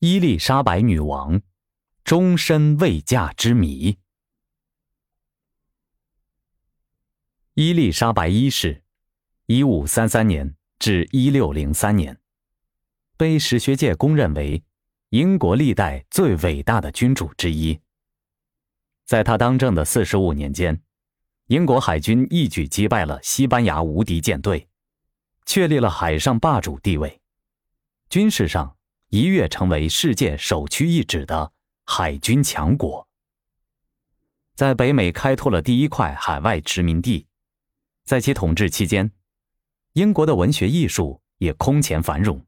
伊丽莎白女王终身未嫁之谜。伊丽莎白一世（一五三三年至一六零三年）被史学界公认为英国历代最伟大的君主之一。在他当政的四十五年间，英国海军一举击败了西班牙无敌舰队，确立了海上霸主地位。军事上一跃成为世界首屈一指的海军强国，在北美开拓了第一块海外殖民地。在其统治期间，英国的文学艺术也空前繁荣，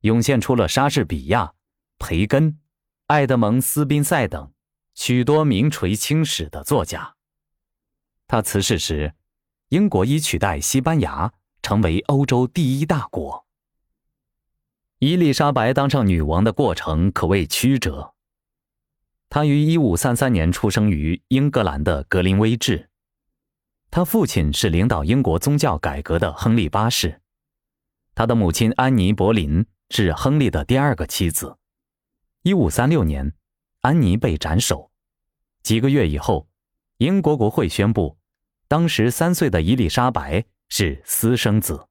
涌现出了莎士比亚、培根、爱德蒙·斯宾塞等许多名垂青史的作家。他辞世时，英国已取代西班牙成为欧洲第一大国。伊丽莎白当上女王的过程可谓曲折。她于1533年出生于英格兰的格林威治。她父亲是领导英国宗教改革的亨利八世，她的母亲安妮·柏林是亨利的第二个妻子。1536年，安妮被斩首。几个月以后，英国国会宣布，当时三岁的伊丽莎白是私生子。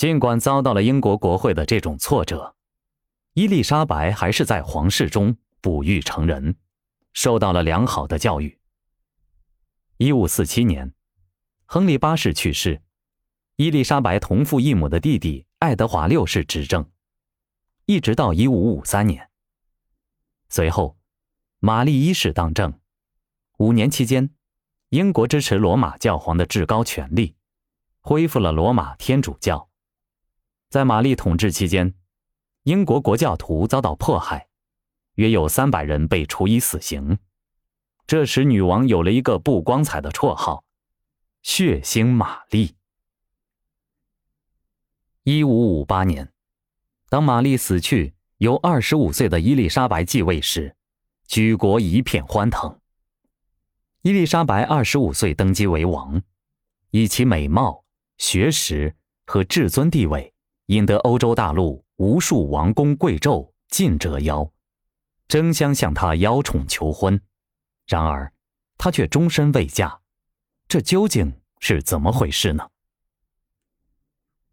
尽管遭到了英国国会的这种挫折，伊丽莎白还是在皇室中哺育成人，受到了良好的教育。一五四七年，亨利八世去世，伊丽莎白同父异母的弟弟爱德华六世执政，一直到一五五三年。随后，玛丽一世当政，五年期间，英国支持罗马教皇的至高权力，恢复了罗马天主教。在玛丽统治期间，英国国教徒遭到迫害，约有三百人被处以死刑。这使女王有了一个不光彩的绰号——“血腥玛丽”。一五五八年，当玛丽死去，由二十五岁的伊丽莎白继位时，举国一片欢腾。伊丽莎白二十五岁登基为王，以其美貌、学识和至尊地位。引得欧洲大陆无数王公贵胄尽折腰，争相向他邀宠求婚。然而，他却终身未嫁，这究竟是怎么回事呢？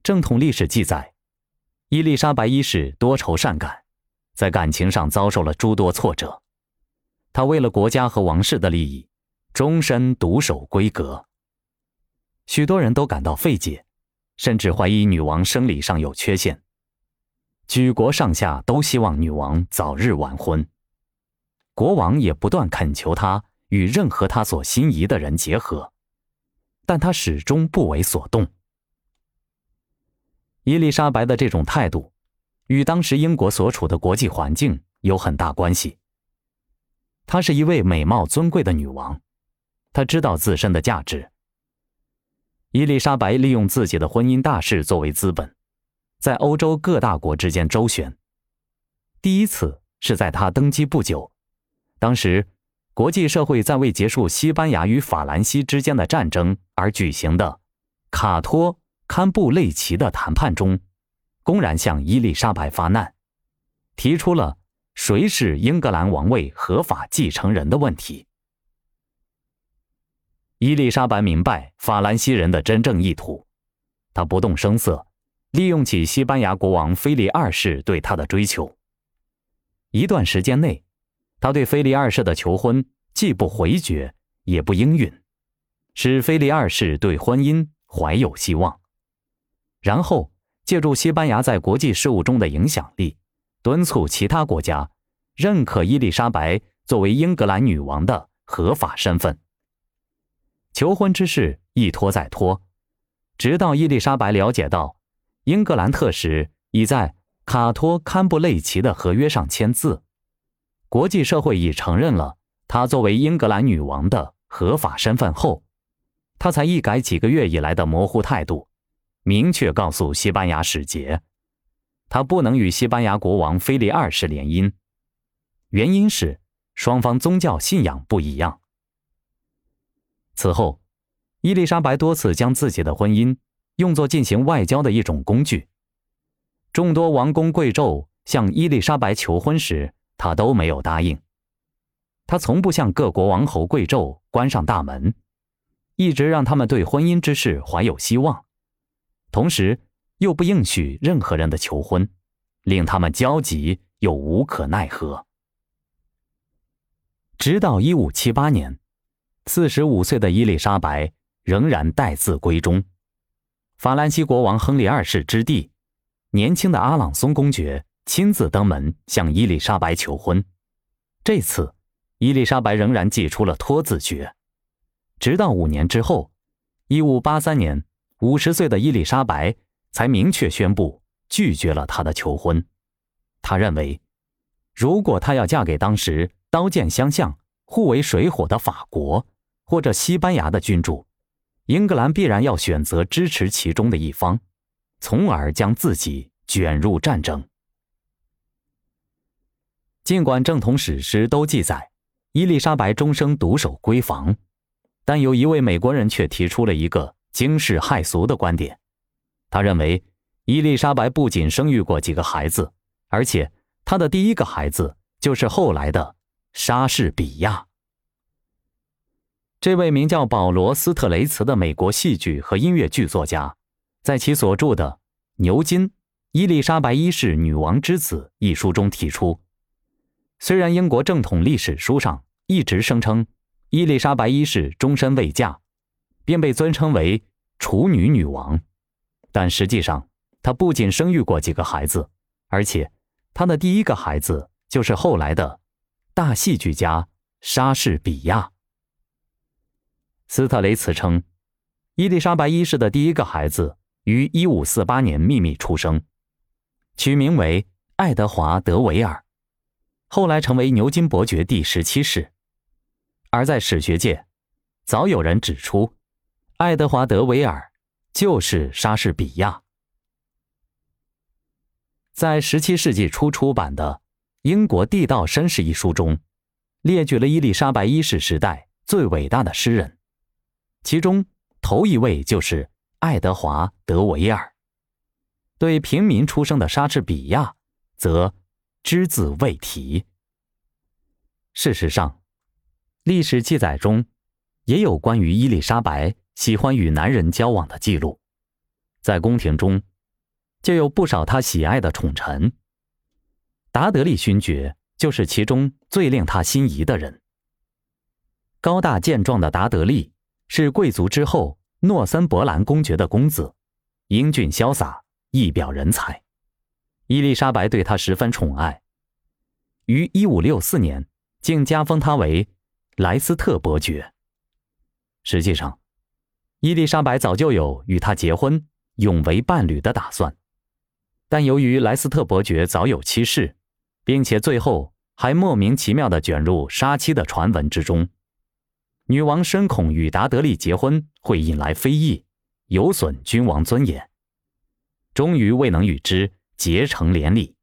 正统历史记载，伊丽莎白一世多愁善感，在感情上遭受了诸多挫折。她为了国家和王室的利益，终身独守闺阁。许多人都感到费解。甚至怀疑女王生理上有缺陷，举国上下都希望女王早日完婚，国王也不断恳求她与任何他所心仪的人结合，但她始终不为所动。伊丽莎白的这种态度，与当时英国所处的国际环境有很大关系。她是一位美貌尊贵的女王，她知道自身的价值。伊丽莎白利用自己的婚姻大事作为资本，在欧洲各大国之间周旋。第一次是在她登基不久，当时国际社会在为结束西班牙与法兰西之间的战争而举行的卡托堪布雷奇的谈判中，公然向伊丽莎白发难，提出了谁是英格兰王位合法继承人的问题。伊丽莎白明白法兰西人的真正意图，她不动声色，利用起西班牙国王菲利二世对她的追求。一段时间内，他对菲利二世的求婚既不回绝，也不应允，使菲利二世对婚姻怀有希望。然后借助西班牙在国际事务中的影响力，敦促其他国家认可伊丽莎白作为英格兰女王的合法身份。求婚之事一拖再拖，直到伊丽莎白了解到，英格兰特使已在卡托堪布雷奇的合约上签字，国际社会已承认了她作为英格兰女王的合法身份后，她才一改几个月以来的模糊态度，明确告诉西班牙使节，她不能与西班牙国王菲利二世联姻，原因是双方宗教信仰不一样。此后，伊丽莎白多次将自己的婚姻用作进行外交的一种工具。众多王公贵胄向伊丽莎白求婚时，她都没有答应。他从不向各国王侯贵胄关上大门，一直让他们对婚姻之事怀有希望，同时又不应许任何人的求婚，令他们焦急又无可奈何。直到一五七八年，四十五岁的伊丽莎白仍然待字闺中。法兰西国王亨利二世之弟，年轻的阿朗松公爵亲自登门向伊丽莎白求婚。这次，伊丽莎白仍然寄出了托字诀。直到五年之后，一五八三年，五十岁的伊丽莎白才明确宣布拒绝了他的求婚。他认为，如果她要嫁给当时刀剑相向、互为水火的法国或者西班牙的君主。英格兰必然要选择支持其中的一方，从而将自己卷入战争。尽管正统史诗都记载伊丽莎白终生独守闺房，但有一位美国人却提出了一个惊世骇俗的观点。他认为，伊丽莎白不仅生育过几个孩子，而且她的第一个孩子就是后来的莎士比亚。这位名叫保罗·斯特雷茨的美国戏剧和音乐剧作家，在其所著的《牛津伊丽莎白一世女王之子》一书中提出，虽然英国正统历史书上一直声称伊丽莎白一世终身未嫁，便被尊称为处女女王，但实际上她不仅生育过几个孩子，而且她的第一个孩子就是后来的大戏剧家莎士比亚。斯特雷茨称，伊丽莎白一世的第一个孩子于1548年秘密出生，取名为爱德华·德维尔，后来成为牛津伯爵第十七世。而在史学界，早有人指出，爱德华·德维尔就是莎士比亚。在17世纪初出版的《英国地道绅士》一书中，列举了伊丽莎白一世时代最伟大的诗人。其中头一位就是爱德华·德维尔，对平民出生的莎士比亚，则只字未提。事实上，历史记载中也有关于伊丽莎白喜欢与男人交往的记录，在宫廷中就有不少她喜爱的宠臣。达德利勋爵就是其中最令他心仪的人。高大健壮的达德利。是贵族之后诺森伯兰公爵的公子，英俊潇洒，一表人才。伊丽莎白对他十分宠爱，于一五六四年竟加封他为莱斯特伯爵。实际上，伊丽莎白早就有与他结婚、永为伴侣的打算，但由于莱斯特伯爵早有妻室，并且最后还莫名其妙的卷入杀妻的传闻之中。女王深恐与达德利结婚会引来非议，有损君王尊严，终于未能与之结成连理。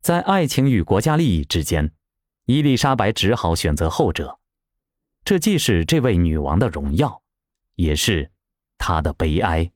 在爱情与国家利益之间，伊丽莎白只好选择后者。这既是这位女王的荣耀，也是她的悲哀。